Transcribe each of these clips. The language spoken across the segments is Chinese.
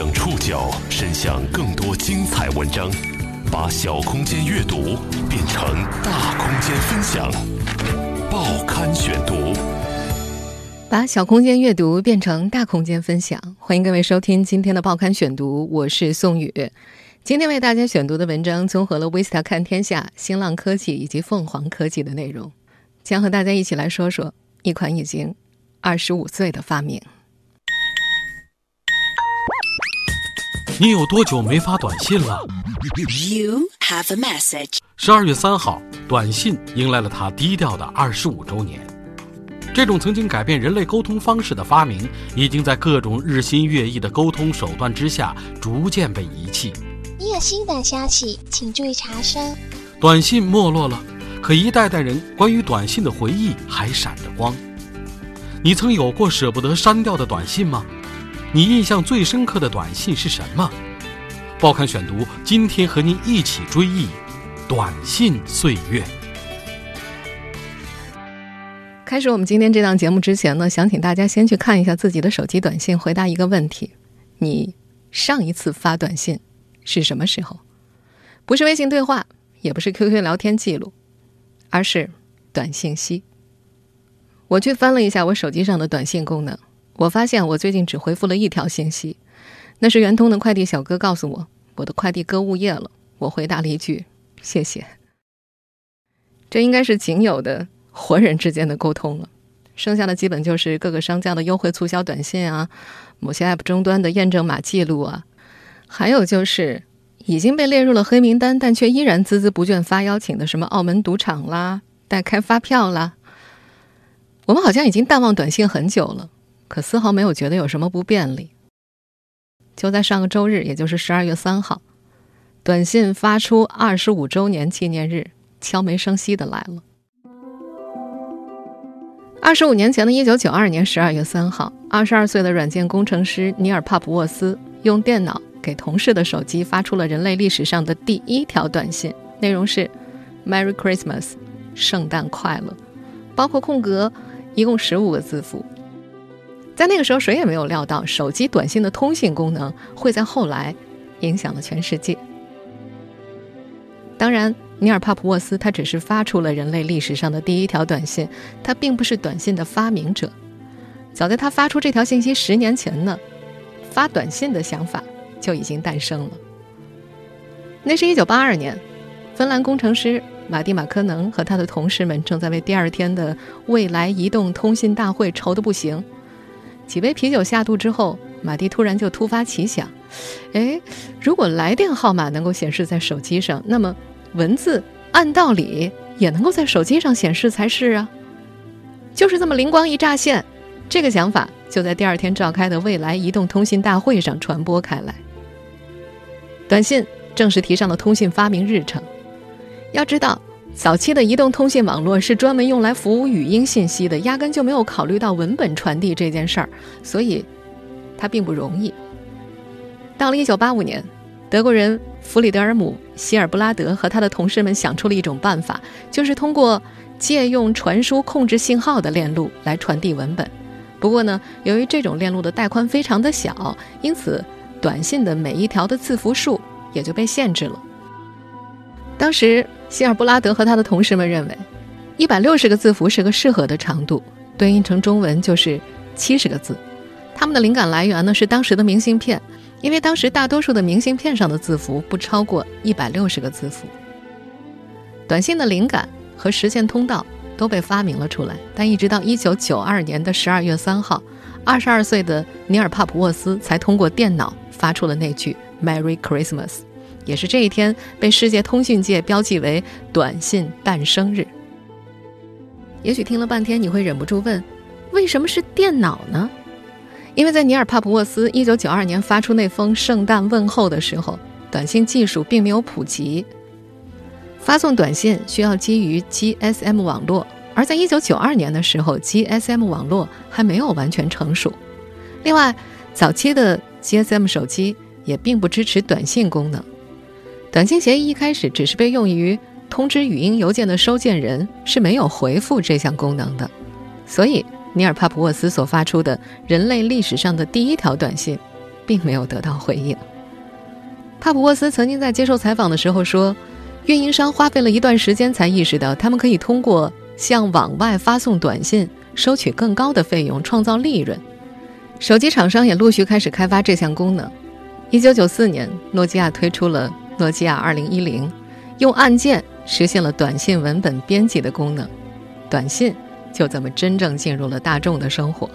将触角伸向更多精彩文章，把小空间阅读变成大空间分享。报刊选读，把小空间阅读变成大空间分享。欢迎各位收听今天的报刊选读，我是宋宇。今天为大家选读的文章综合了 Vista 看天下、新浪科技以及凤凰科技的内容，将和大家一起来说说一款已经二十五岁的发明。你有多久没发短信了？You have a message。十二月三号，短信迎来了它低调的二十五周年。这种曾经改变人类沟通方式的发明，已经在各种日新月异的沟通手段之下，逐渐被遗弃。你有新的消息，请注意查收。短信没落了，可一代代人关于短信的回忆还闪着光。你曾有过舍不得删掉的短信吗？你印象最深刻的短信是什么？报刊选读，今天和您一起追忆短信岁月。开始我们今天这档节目之前呢，想请大家先去看一下自己的手机短信，回答一个问题：你上一次发短信是什么时候？不是微信对话，也不是 QQ 聊天记录，而是短信息。我去翻了一下我手机上的短信功能。我发现我最近只回复了一条信息，那是圆通的快递小哥告诉我我的快递搁物业了。我回答了一句谢谢。这应该是仅有的活人之间的沟通了，剩下的基本就是各个商家的优惠促销短信啊，某些 App 终端的验证码记录啊，还有就是已经被列入了黑名单但却依然孜孜不倦发邀请的什么澳门赌场啦、代开发票啦。我们好像已经淡忘短信很久了。可丝毫没有觉得有什么不便利。就在上个周日，也就是十二月三号，短信发出二十五周年纪念日，悄没声息的来了。二十五年前的一九九二年十二月三号，二十二岁的软件工程师尼尔·帕普沃斯用电脑给同事的手机发出了人类历史上的第一条短信，内容是 “Merry Christmas”，圣诞快乐，包括空格，一共十五个字符。在那个时候，谁也没有料到手机短信的通信功能会在后来影响了全世界。当然，尼尔·帕普沃斯他只是发出了人类历史上的第一条短信，他并不是短信的发明者。早在他发出这条信息十年前呢，发短信的想法就已经诞生了。那是一九八二年，芬兰工程师马蒂·马科能和他的同事们正在为第二天的未来移动通信大会愁得不行。几杯啤酒下肚之后，马蒂突然就突发奇想：“哎，如果来电号码能够显示在手机上，那么文字按道理也能够在手机上显示才是啊！”就是这么灵光一乍现，这个想法就在第二天召开的未来移动通信大会上传播开来。短信正式提上了通信发明日程。要知道。早期的移动通信网络是专门用来服务语音信息的，压根就没有考虑到文本传递这件事儿，所以它并不容易。到了1985年，德国人弗里德尔姆·希尔布拉德和他的同事们想出了一种办法，就是通过借用传输控制信号的链路来传递文本。不过呢，由于这种链路的带宽非常的小，因此短信的每一条的字符数也就被限制了。当时。希尔布拉德和他的同事们认为，一百六十个字符是个适合的长度，对应成中文就是七十个字。他们的灵感来源呢是当时的明信片，因为当时大多数的明信片上的字符不超过一百六十个字符。短信的灵感和实现通道都被发明了出来，但一直到一九九二年的十二月三号，二十二岁的尼尔·帕普沃斯才通过电脑发出了那句 “Merry Christmas”。也是这一天被世界通讯界标记为短信诞生日。也许听了半天，你会忍不住问：为什么是电脑呢？因为在尼尔·帕普沃斯一九九二年发出那封圣诞问候的时候，短信技术并没有普及，发送短信需要基于 GSM 网络，而在一九九二年的时候，GSM 网络还没有完全成熟。另外，早期的 GSM 手机也并不支持短信功能。短信协议一开始只是被用于通知语音邮件的收件人是没有回复这项功能的，所以尼尔·帕普沃斯所发出的人类历史上的第一条短信，并没有得到回应。帕普沃斯曾经在接受采访的时候说，运营商花费了一段时间才意识到，他们可以通过向往外发送短信收取更高的费用，创造利润。手机厂商也陆续开始开发这项功能。一九九四年，诺基亚推出了诺基亚二零一零，用按键实现了短信文本编辑的功能，短信就这么真正进入了大众的生活。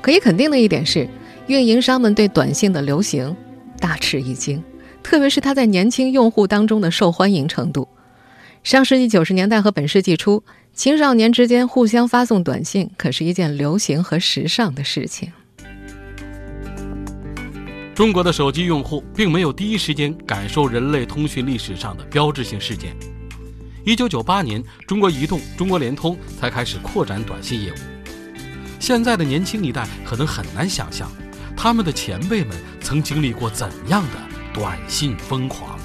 可以肯定的一点是，运营商们对短信的流行。大吃一惊，特别是它在年轻用户当中的受欢迎程度。上世纪九十年代和本世纪初，青少年之间互相发送短信可是一件流行和时尚的事情。中国的手机用户并没有第一时间感受人类通讯历史上的标志性事件。一九九八年，中国移动、中国联通才开始扩展短信业务。现在的年轻一代可能很难想象。他们的前辈们曾经历过怎样的短信疯狂？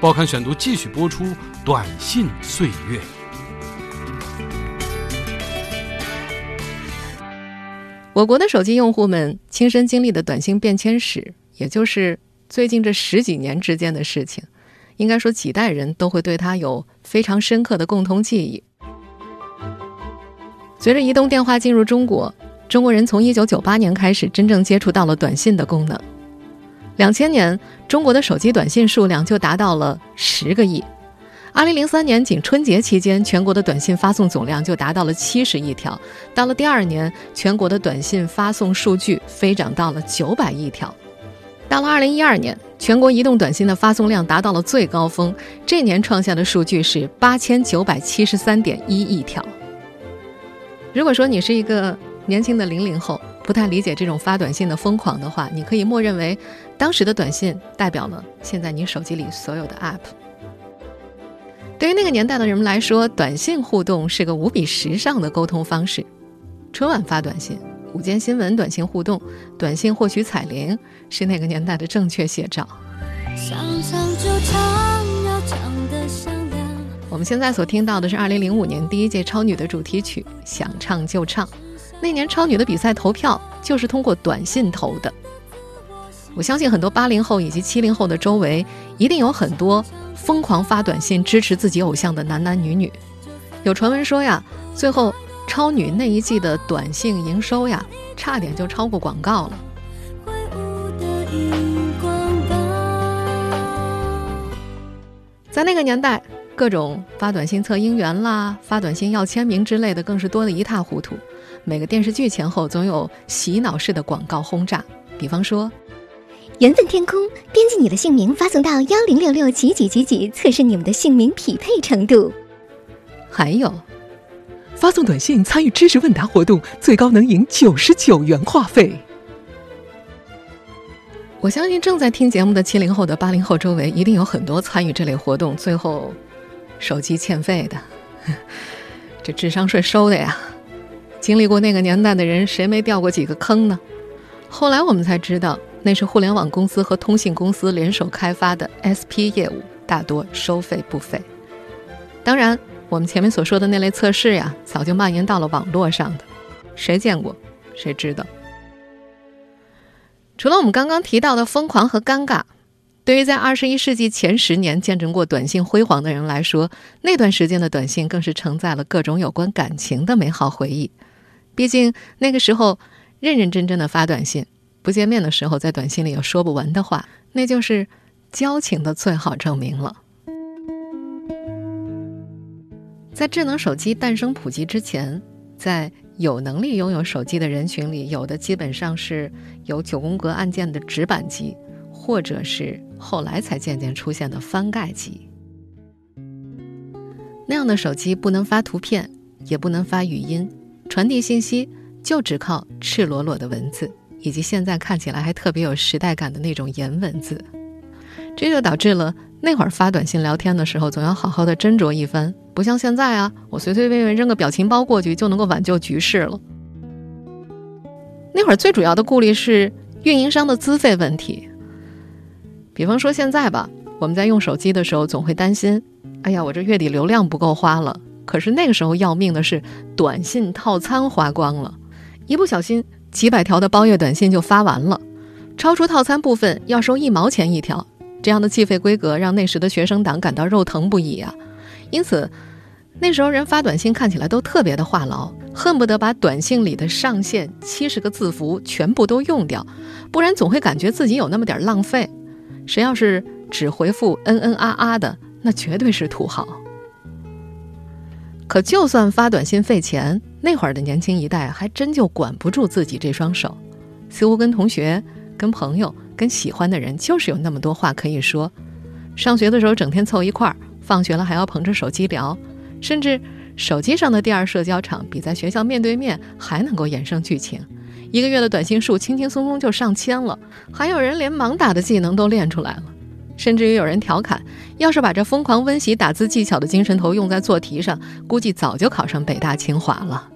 报刊选读继续播出《短信岁月》。我国的手机用户们亲身经历的短信变迁史，也就是最近这十几年之间的事情，应该说几代人都会对它有非常深刻的共同记忆。随着移动电话进入中国。中国人从一九九八年开始真正接触到了短信的功能。两千年，中国的手机短信数量就达到了十个亿。二零零三年，仅春节期间，全国的短信发送总量就达到了七十亿条。到了第二年，全国的短信发送数据飞涨到了九百亿条。到了二零一二年，全国移动短信的发送量达到了最高峰，这年创下的数据是八千九百七十三点一亿条。如果说你是一个，年轻的零零后不太理解这种发短信的疯狂的话，你可以默认为，当时的短信代表了现在你手机里所有的 App。对于那个年代的人们来说，短信互动是个无比时尚的沟通方式。春晚发短信，午间新闻短信互动，短信获取彩铃，是那个年代的正确写照。我们现在所听到的是2005年第一届超女的主题曲《想唱就唱》。那年超女的比赛投票就是通过短信投的。我相信很多八零后以及七零后的周围一定有很多疯狂发短信支持自己偶像的男男女女。有传闻说呀，最后超女那一季的短信营收呀，差点就超过广告了。在那个年代，各种发短信测姻缘啦、发短信要签名之类的，更是多得一塌糊涂。每个电视剧前后总有洗脑式的广告轰炸，比方说，缘分天空，编辑你的姓名发送到幺零六六几几几几，测试你们的姓名匹配程度。还有，发送短信参与知识问答活动，最高能赢九十九元话费。我相信正在听节目的七零后的八零后周围，一定有很多参与这类活动，最后手机欠费的，这智商税收的呀。经历过那个年代的人，谁没掉过几个坑呢？后来我们才知道，那是互联网公司和通信公司联手开发的 SP 业务，大多收费不菲。当然，我们前面所说的那类测试呀，早就蔓延到了网络上的，谁见过，谁知道。除了我们刚刚提到的疯狂和尴尬，对于在二十一世纪前十年见证过短信辉煌的人来说，那段时间的短信更是承载了各种有关感情的美好回忆。毕竟那个时候，认认真真的发短信，不见面的时候在短信里有说不完的话，那就是交情的最好证明了。在智能手机诞生普及之前，在有能力拥有手机的人群里，有的基本上是有九宫格按键的直板机，或者是后来才渐渐出现的翻盖机。那样的手机不能发图片，也不能发语音。传递信息就只靠赤裸裸的文字，以及现在看起来还特别有时代感的那种颜文字，这就导致了那会儿发短信聊天的时候，总要好好的斟酌一番，不像现在啊，我随随便便扔个表情包过去就能够挽救局势了。那会儿最主要的顾虑是运营商的资费问题，比方说现在吧，我们在用手机的时候总会担心，哎呀，我这月底流量不够花了。可是那个时候要命的是，短信套餐花光了，一不小心几百条的包月短信就发完了。超出套餐部分要收一毛钱一条，这样的计费规格让那时的学生党感到肉疼不已啊！因此，那时候人发短信看起来都特别的话痨，恨不得把短信里的上限七十个字符全部都用掉，不然总会感觉自己有那么点浪费。谁要是只回复嗯嗯啊啊的，那绝对是土豪。可就算发短信费钱，那会儿的年轻一代还真就管不住自己这双手，似乎跟同学、跟朋友、跟喜欢的人，就是有那么多话可以说。上学的时候整天凑一块儿，放学了还要捧着手机聊，甚至手机上的第二社交场比在学校面对面还能够衍生剧情。一个月的短信数轻轻松松就上千了，还有人连盲打的技能都练出来了。甚至于有人调侃，要是把这疯狂温习打字技巧的精神头用在做题上，估计早就考上北大清华了。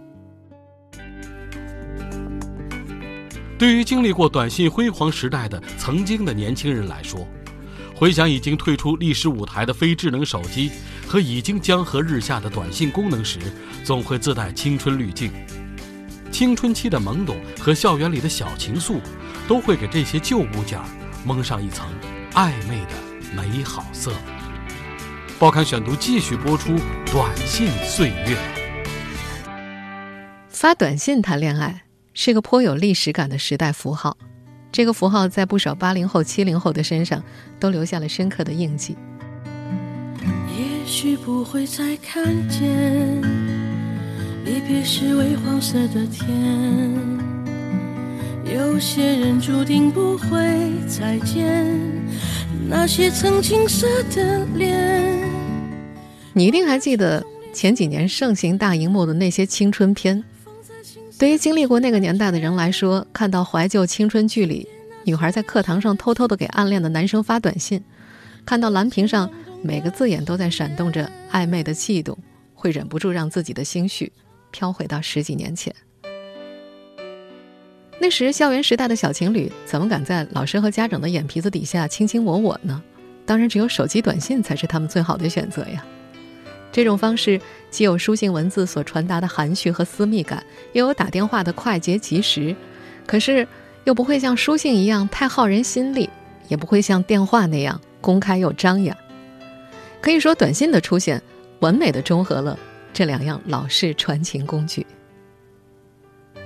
对于经历过短信辉煌时代的曾经的年轻人来说，回想已经退出历史舞台的非智能手机和已经江河日下的短信功能时，总会自带青春滤镜。青春期的懵懂和校园里的小情愫，都会给这些旧物件蒙上一层。暧昧的美好色。报刊选读继续播出《短信岁月》。发短信谈恋爱是个颇有历史感的时代符号，这个符号在不少八零后、七零后的身上都留下了深刻的印记。也许不会再看见离别时微黄色的天，有些人注定不会再见。那些曾青涩的脸，你一定还记得前几年盛行大荧幕的那些青春片。对于经历过那个年代的人来说，看到怀旧青春剧里女孩在课堂上偷偷的给暗恋的男生发短信，看到蓝屏上每个字眼都在闪动着暧昧的悸动，会忍不住让自己的心绪飘回到十几年前。那时校园时代的小情侣怎么敢在老师和家长的眼皮子底下卿卿我我呢？当然，只有手机短信才是他们最好的选择呀。这种方式既有书信文字所传达的含蓄和私密感，又有打电话的快捷及时，可是又不会像书信一样太耗人心力，也不会像电话那样公开又张扬。可以说，短信的出现完美的中和了这两样老式传情工具。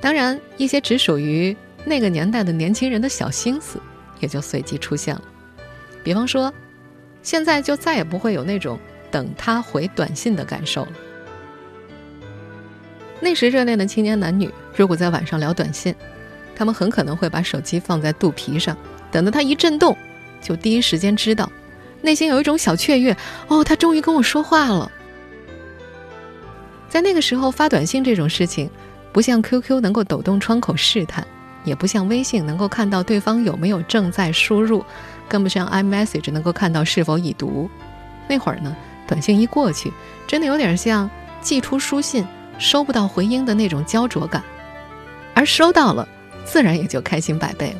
当然，一些只属于那个年代的年轻人的小心思，也就随即出现了。比方说，现在就再也不会有那种等他回短信的感受了。那时热恋的青年男女，如果在晚上聊短信，他们很可能会把手机放在肚皮上，等到他一震动，就第一时间知道，内心有一种小雀跃：哦，他终于跟我说话了。在那个时候发短信这种事情。不像 QQ 能够抖动窗口试探，也不像微信能够看到对方有没有正在输入，更不像 iMessage 能够看到是否已读。那会儿呢，短信一过去，真的有点像寄出书信收不到回音的那种焦灼感，而收到了，自然也就开心百倍了。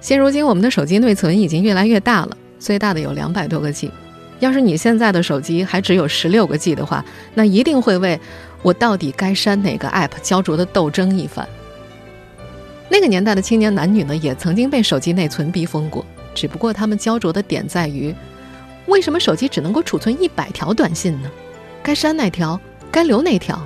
现如今，我们的手机内存已经越来越大了，最大的有两百多个 G。要是你现在的手机还只有十六个 G 的话，那一定会为我到底该删哪个 App 焦灼的斗争一番。那个年代的青年男女呢，也曾经被手机内存逼疯过，只不过他们焦灼的点在于，为什么手机只能够储存一百条短信呢？该删哪条？该留哪条？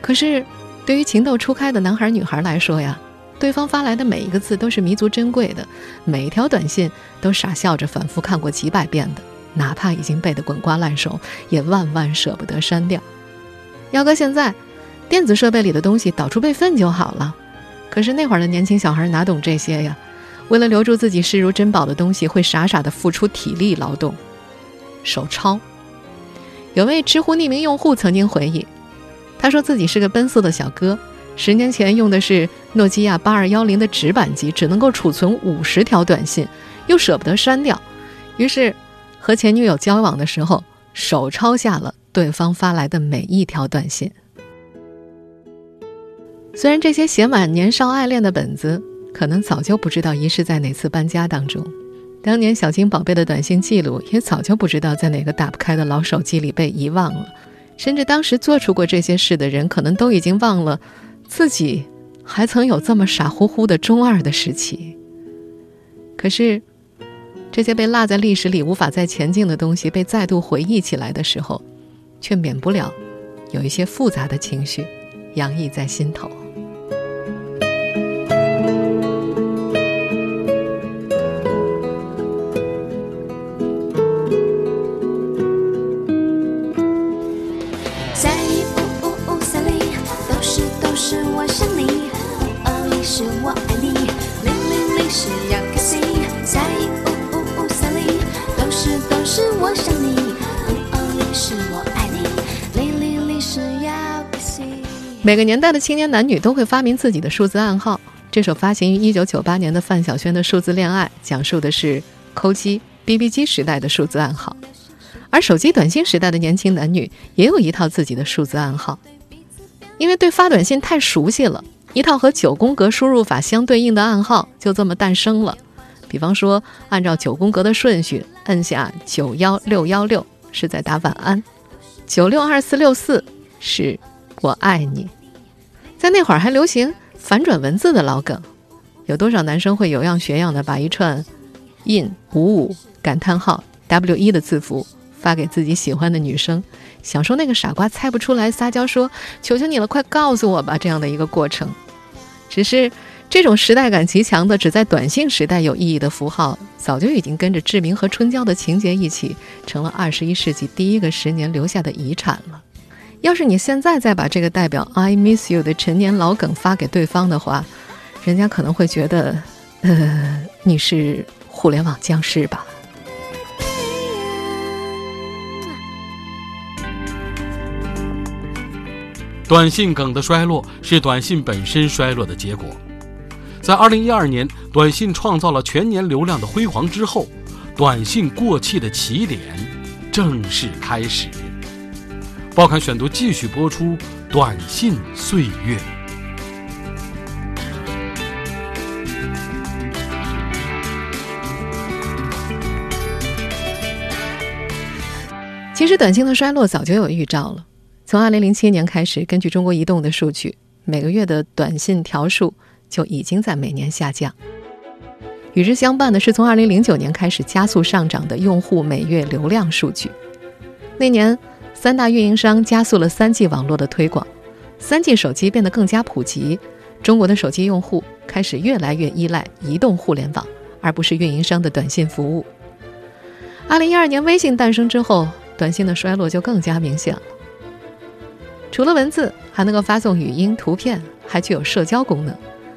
可是，对于情窦初开的男孩女孩来说呀。对方发来的每一个字都是弥足珍贵的，每一条短信都傻笑着反复看过几百遍的，哪怕已经背得滚瓜烂熟，也万万舍不得删掉。要搁现在，电子设备里的东西导出备份就好了。可是那会儿的年轻小孩哪懂这些呀？为了留住自己视如珍宝的东西，会傻傻的付出体力劳动，手抄。有位知乎匿名用户曾经回忆，他说自己是个奔四的小哥。十年前用的是诺基亚八二幺零的直板机，只能够储存五十条短信，又舍不得删掉，于是和前女友交往的时候，手抄下了对方发来的每一条短信。虽然这些写满年少爱恋的本子，可能早就不知道遗失在哪次搬家当中，当年小金宝贝的短信记录，也早就不知道在哪个打不开的老手机里被遗忘了，甚至当时做出过这些事的人，可能都已经忘了。自己还曾有这么傻乎乎的中二的时期。可是，这些被落在历史里无法再前进的东西被再度回忆起来的时候，却免不了有一些复杂的情绪洋溢在心头。每个年代的青年男女都会发明自己的数字暗号。这首发行于一九九八年的范晓萱的《数字恋爱》，讲述的是抠机、BB 机时代的数字暗号。而手机短信时代的年轻男女也有一套自己的数字暗号，因为对发短信太熟悉了，一套和九宫格输入法相对应的暗号就这么诞生了。比方说，按照九宫格的顺序，按下九幺六幺六是在打晚安，九六二四六四是。我爱你，在那会儿还流行反转文字的老梗，有多少男生会有样学样的把一串 “in 五五感叹号 w 一”的字符发给自己喜欢的女生，享受那个傻瓜猜不出来撒娇说“求求你了，快告诉我吧”这样的一个过程。只是这种时代感极强的只在短信时代有意义的符号，早就已经跟着志明和春娇的情节一起，成了二十一世纪第一个十年留下的遗产了。要是你现在再把这个代表 "I miss you" 的陈年老梗发给对方的话，人家可能会觉得，呃，你是互联网僵尸吧？短信梗的衰落是短信本身衰落的结果。在二零一二年，短信创造了全年流量的辉煌之后，短信过气的起点正式开始。报刊选读继续播出《短信岁月》。其实，短信的衰落早就有预兆了。从二零零七年开始，根据中国移动的数据，每个月的短信条数就已经在每年下降。与之相伴的是，从二零零九年开始加速上涨的用户每月流量数据。那年。三大运营商加速了三 G 网络的推广，三 G 手机变得更加普及，中国的手机用户开始越来越依赖移动互联网，而不是运营商的短信服务。二零一二年微信诞生之后，短信的衰落就更加明显了。除了文字，还能够发送语音、图片，还具有社交功能。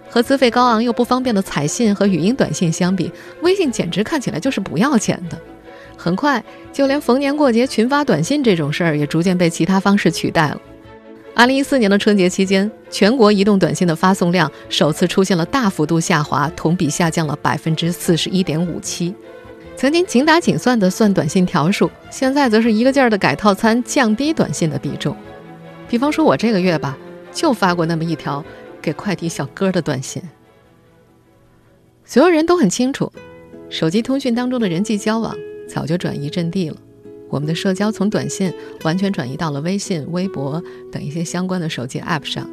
和资费高昂又不方便的彩信和语音短信相比，微信简直看起来就是不要钱的。很快，就连逢年过节群发短信这种事儿也逐渐被其他方式取代了。二零一四年的春节期间，全国移动短信的发送量首次出现了大幅度下滑，同比下降了百分之四十一点五七。曾经紧打紧算的算短信条数，现在则是一个劲儿的改套餐，降低短信的比重。比方说，我这个月吧，就发过那么一条给快递小哥的短信。所有人都很清楚，手机通讯当中的人际交往。早就转移阵地了，我们的社交从短信完全转移到了微信、微博等一些相关的手机 App 上。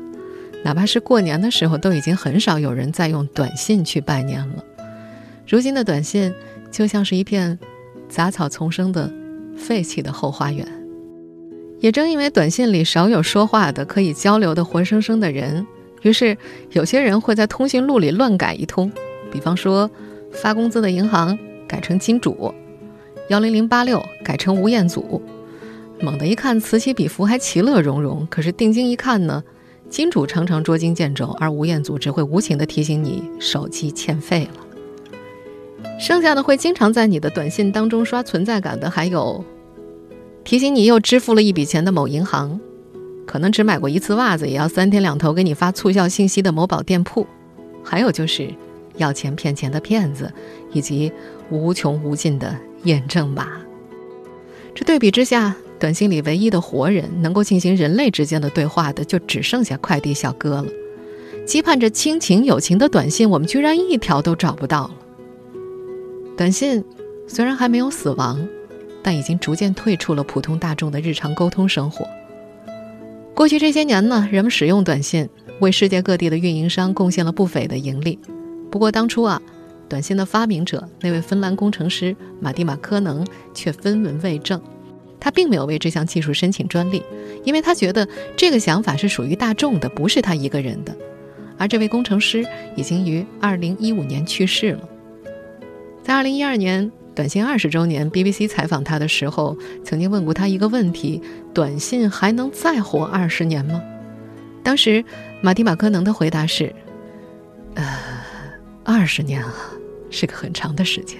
哪怕是过年的时候，都已经很少有人再用短信去拜年了。如今的短信就像是一片杂草丛生的废弃的后花园。也正因为短信里少有说话的、可以交流的活生生的人，于是有些人会在通讯录里乱改一通，比方说发工资的银行改成金主。幺零零八六改成吴彦祖，猛地一看此起彼伏，还其乐融融。可是定睛一看呢，金主常常捉襟见肘，而吴彦祖只会无情地提醒你手机欠费了。剩下的会经常在你的短信当中刷存在感的，还有提醒你又支付了一笔钱的某银行，可能只买过一次袜子也要三天两头给你发促销信息的某宝店铺，还有就是要钱骗钱的骗子，以及无穷无尽的。验证码。这对比之下，短信里唯一的活人能够进行人类之间的对话的，就只剩下快递小哥了。期盼着亲情友情的短信，我们居然一条都找不到了。短信虽然还没有死亡，但已经逐渐退出了普通大众的日常沟通生活。过去这些年呢，人们使用短信，为世界各地的运营商贡献了不菲的盈利。不过当初啊，短信的发明者那位芬兰工程师马蒂马科能却分文未挣，他并没有为这项技术申请专利，因为他觉得这个想法是属于大众的，不是他一个人的。而这位工程师已经于2015年去世了。在2012年短信二十周年，BBC 采访他的时候，曾经问过他一个问题：短信还能再活二十年吗？当时，马蒂马科能的回答是：“呃，二十年啊，是个很长的时间。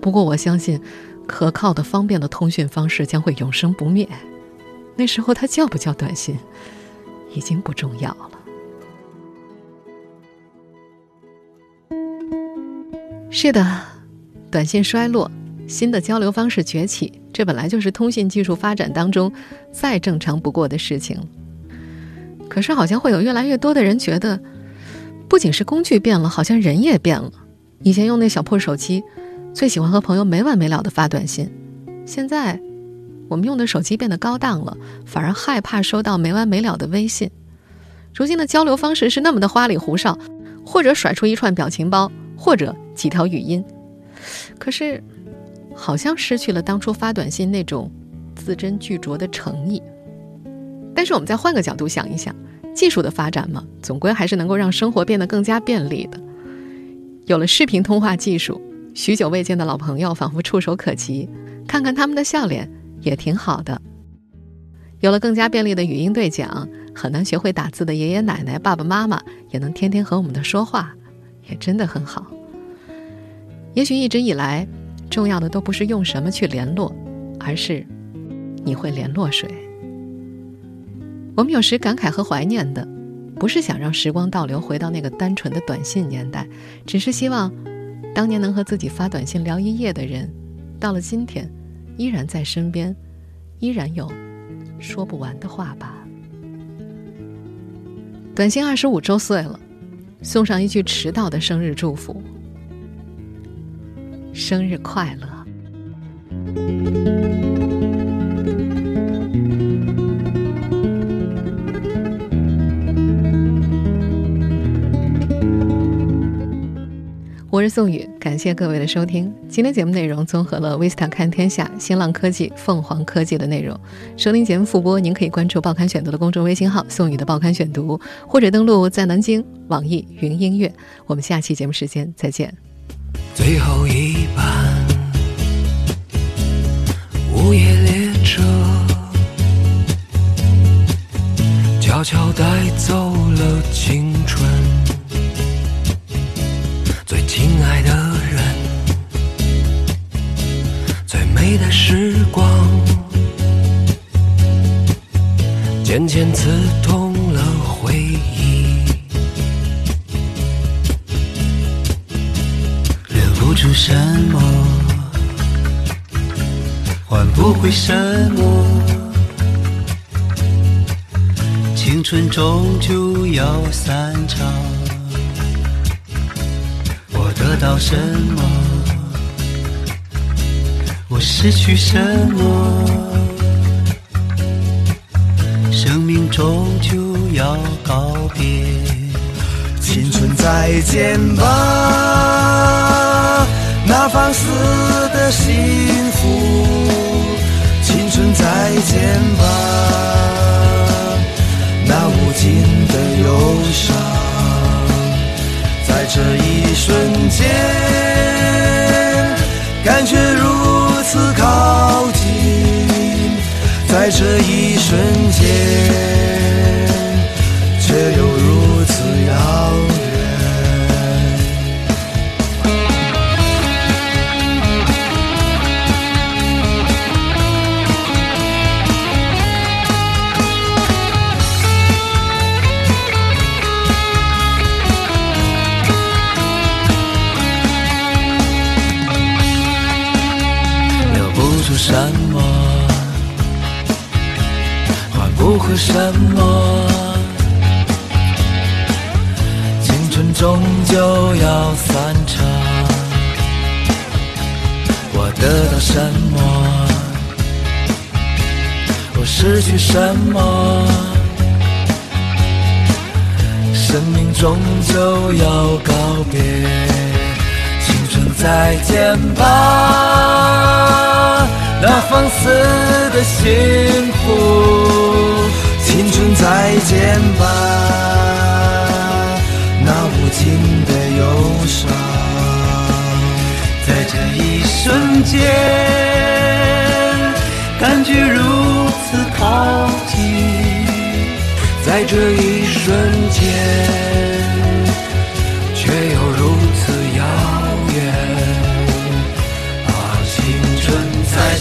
不过我相信，可靠的、方便的通讯方式将会永生不灭。那时候，它叫不叫短信，已经不重要了。”是的，短信衰落，新的交流方式崛起，这本来就是通信技术发展当中再正常不过的事情。可是，好像会有越来越多的人觉得，不仅是工具变了，好像人也变了。以前用那小破手机，最喜欢和朋友没完没了的发短信，现在我们用的手机变得高档了，反而害怕收到没完没了的微信。如今的交流方式是那么的花里胡哨，或者甩出一串表情包，或者几条语音，可是好像失去了当初发短信那种字斟句酌的诚意。但是我们再换个角度想一想，技术的发展嘛，总归还是能够让生活变得更加便利的。有了视频通话技术，许久未见的老朋友仿佛触手可及，看看他们的笑脸也挺好的。有了更加便利的语音对讲，很难学会打字的爷爷奶奶、爸爸妈妈也能天天和我们的说话，也真的很好。也许一直以来，重要的都不是用什么去联络，而是你会联络谁。我们有时感慨和怀念的，不是想让时光倒流回到那个单纯的短信年代，只是希望当年能和自己发短信聊一夜的人，到了今天依然在身边，依然有说不完的话吧。短信二十五周岁了，送上一句迟到的生日祝福：生日快乐！我是宋宇，感谢各位的收听。今天节目内容综合了 Vista 看天下、新浪科技、凤凰科技的内容。收听节目复播，您可以关注《报刊选读》的公众微信号“宋宇的报刊选读”，或者登录在南京网易云音乐。我们下期节目时间再见。最后一班午夜列车，悄悄带走了青春。爱的人，最美的时光，渐渐刺痛了回忆，留不住什么，换不回什么，青春终究要散场。得到什么？我失去什么？生命终究要告别，青春再见吧，那放肆的幸福。青春再见吧，那无尽的忧伤。这一瞬间，感觉如此靠近；在这一瞬间，什么换不回什么？青春终究要散场。我得到什么？我失去什么？生命终究要告别，青春再见吧，那放肆的幸福，青春再见吧，那无尽的忧伤，在这一瞬间，感觉如此靠近。在这一瞬间，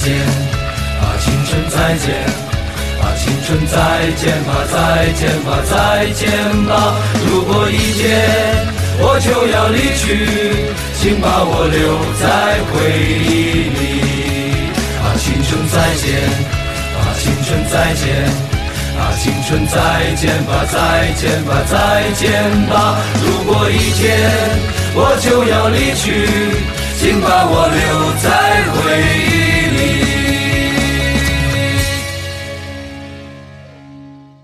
见！啊，青春再见！啊，青春再见吧，再见吧，再见吧！如果一天我就要离去，请把我留在回忆里。啊，青春再见！啊，青春再见！啊，青春再见吧，再见吧，再见吧！如果一天我就要离去，请把我留在回忆